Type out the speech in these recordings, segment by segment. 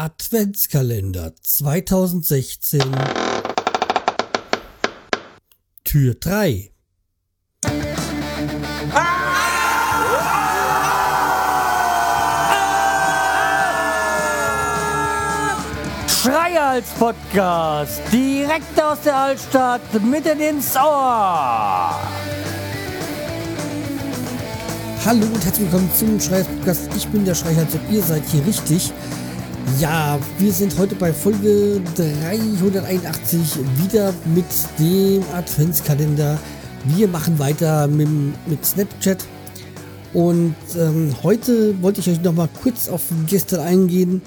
Adventskalender 2016 Tür 3 Schreihals Podcast, direkt aus der Altstadt, mitten ins Ohr. Hallo und herzlich willkommen zum Schreihals Podcast. Ich bin der Schreihals und ihr seid hier richtig. Ja, wir sind heute bei Folge 381 wieder mit dem Adventskalender. Wir machen weiter mit, mit Snapchat. Und ähm, heute wollte ich euch noch mal kurz auf gestern eingehen.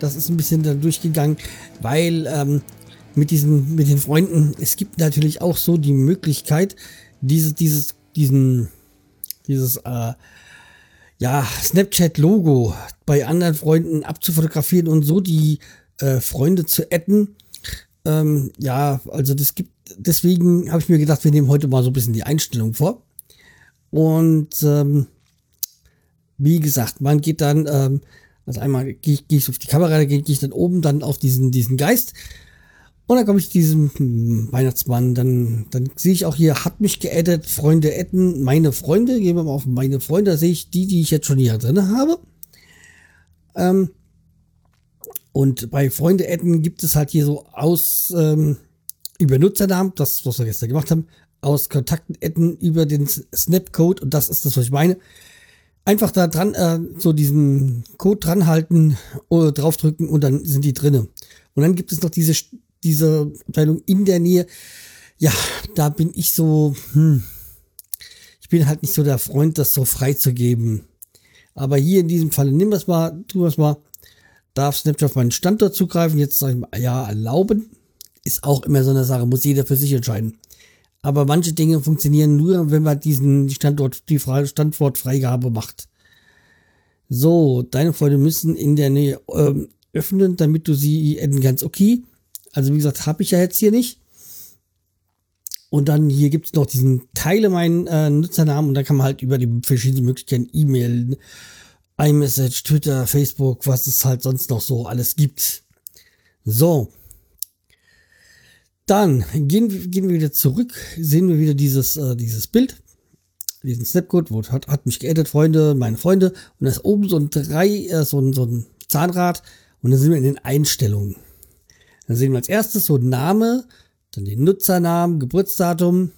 Das ist ein bisschen da durchgegangen, weil ähm, mit diesen, mit den Freunden, es gibt natürlich auch so die Möglichkeit, dieses, dieses, diesen, dieses, äh, ja, Snapchat-Logo bei anderen Freunden abzufotografieren und so die äh, Freunde zu adden. Ähm, ja, also das gibt, deswegen habe ich mir gedacht, wir nehmen heute mal so ein bisschen die Einstellung vor. Und ähm, wie gesagt, man geht dann, ähm, also einmal gehe ich, geh ich auf die Kamera, da gehe ich dann oben dann auf diesen, diesen Geist. Und dann komme ich diesem hm, Weihnachtsmann, dann, dann sehe ich auch hier, hat mich geaddet, Freunde adden, meine Freunde, gehen wir mal auf meine Freunde, da sehe ich die, die ich jetzt schon hier drin habe. Ähm, und bei Freunde adden gibt es halt hier so aus ähm, über Nutzernamen, das, was wir gestern gemacht haben, aus Kontakten adden über den Snapcode und das ist das, was ich meine. Einfach da dran, äh, so diesen Code dran halten, oder draufdrücken und dann sind die drinne. Und dann gibt es noch diese diese Abteilung in der Nähe. Ja, da bin ich so, hm, ich bin halt nicht so der Freund, das so freizugeben. Aber hier in diesem Fall, nimm das mal, tu das mal, darf Snapchat auf meinen Standort zugreifen, jetzt sage ich mal, ja, erlauben, ist auch immer so eine Sache, muss jeder für sich entscheiden. Aber manche Dinge funktionieren nur, wenn man diesen Standort, die Standortfreigabe macht. So, deine Freunde müssen in der Nähe ähm, öffnen, damit du sie enden kannst. Okay, also wie gesagt, habe ich ja jetzt hier nicht. Und dann hier gibt es noch diesen Teile meinen äh, Nutzernamen und da kann man halt über die verschiedenen Möglichkeiten E-Mail, iMessage, Twitter, Facebook, was es halt sonst noch so alles gibt. So. Dann gehen, gehen wir wieder zurück, sehen wir wieder dieses, äh, dieses Bild, diesen Snapcode, wo hat, hat mich geaddet, Freunde, meine Freunde. Und da ist oben so ein drei, äh, so ein, so ein Zahnrad und dann sind wir in den Einstellungen. Dann sehen wir als erstes so Name, dann den Nutzernamen, Geburtsdatum,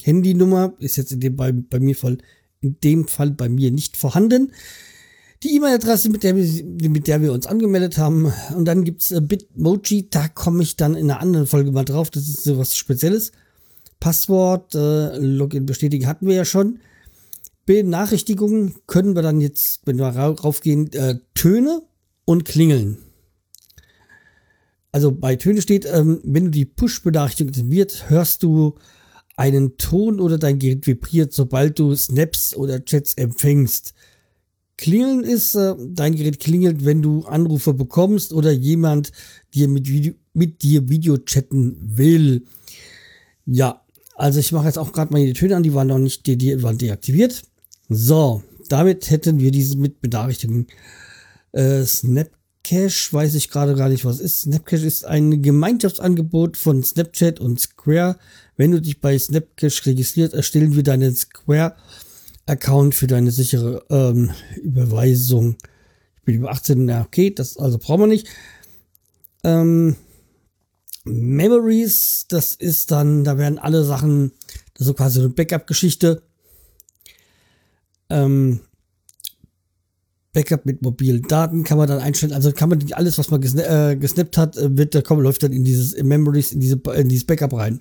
Handynummer, ist jetzt in dem, bei, bei mir voll, in dem Fall bei mir nicht vorhanden. Die E-Mail-Adresse, mit der, wir, mit der wir uns angemeldet haben. Und dann gibt's äh, Bitmoji, da komme ich dann in einer anderen Folge mal drauf. Das ist so was Spezielles. Passwort, äh, Login bestätigen hatten wir ja schon. Benachrichtigungen können wir dann jetzt, wenn wir raufgehen, äh, Töne und Klingeln also bei Töne steht, ähm, wenn du die Push-Benachrichtigung aktiviert, hörst du einen Ton oder dein Gerät vibriert, sobald du Snaps oder Chats empfängst. Klingeln ist, äh, dein Gerät klingelt, wenn du Anrufe bekommst oder jemand dir mit, Video, mit dir Video chatten will. Ja, also ich mache jetzt auch gerade mal die Töne an, die waren noch nicht, die, die waren deaktiviert. So, damit hätten wir diese mit Benachrichtigungen. Äh, Snap Snapcash weiß ich gerade gar nicht, was ist. Snapcash ist ein Gemeinschaftsangebot von Snapchat und Square. Wenn du dich bei Snapcash registrierst, erstellen wir deinen Square-Account für deine sichere ähm, Überweisung. Ich bin über 18, na okay, das also brauchen wir nicht. Ähm, Memories, das ist dann, da werden alle Sachen, das ist so quasi eine Backup-Geschichte. Ähm, Backup mit mobilen Daten kann man dann einstellen. Also kann man alles, was man gesna äh, gesnappt hat, äh, wird, der kommt, läuft dann in dieses in Memories, in diese in dieses Backup rein.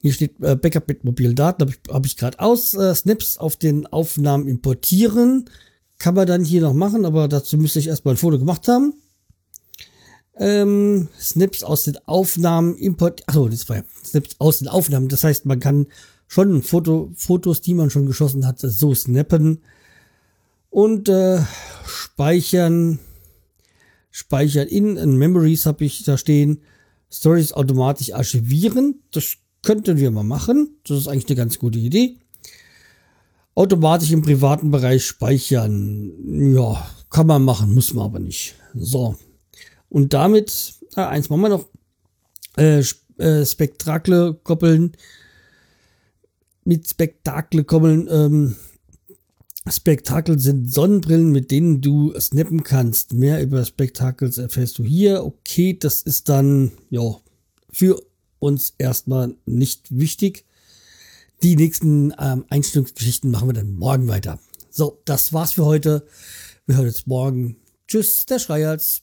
Hier steht äh, Backup mit mobilen Daten, habe ich, hab ich gerade aus. Äh, Snaps auf den Aufnahmen importieren. Kann man dann hier noch machen, aber dazu müsste ich erstmal ein Foto gemacht haben. Ähm, Snaps aus den Aufnahmen import. Achso, das war ja Snaps aus den Aufnahmen. Das heißt, man kann schon Foto, Fotos, die man schon geschossen hat, so snappen und äh, speichern, speichern in, in Memories habe ich da stehen, Stories automatisch archivieren. Das könnten wir mal machen. Das ist eigentlich eine ganz gute Idee. Automatisch im privaten Bereich speichern. Ja, kann man machen, muss man aber nicht. So. Und damit, ah, eins machen wir noch, äh, äh, Spektakle koppeln, mit Spektakle koppeln, ähm, Spektakel sind Sonnenbrillen, mit denen du snappen kannst. Mehr über Spektakels erfährst du hier. Okay, das ist dann, ja, für uns erstmal nicht wichtig. Die nächsten ähm, Einstellungsgeschichten machen wir dann morgen weiter. So, das war's für heute. Wir hören uns morgen. Tschüss, der Schreihals.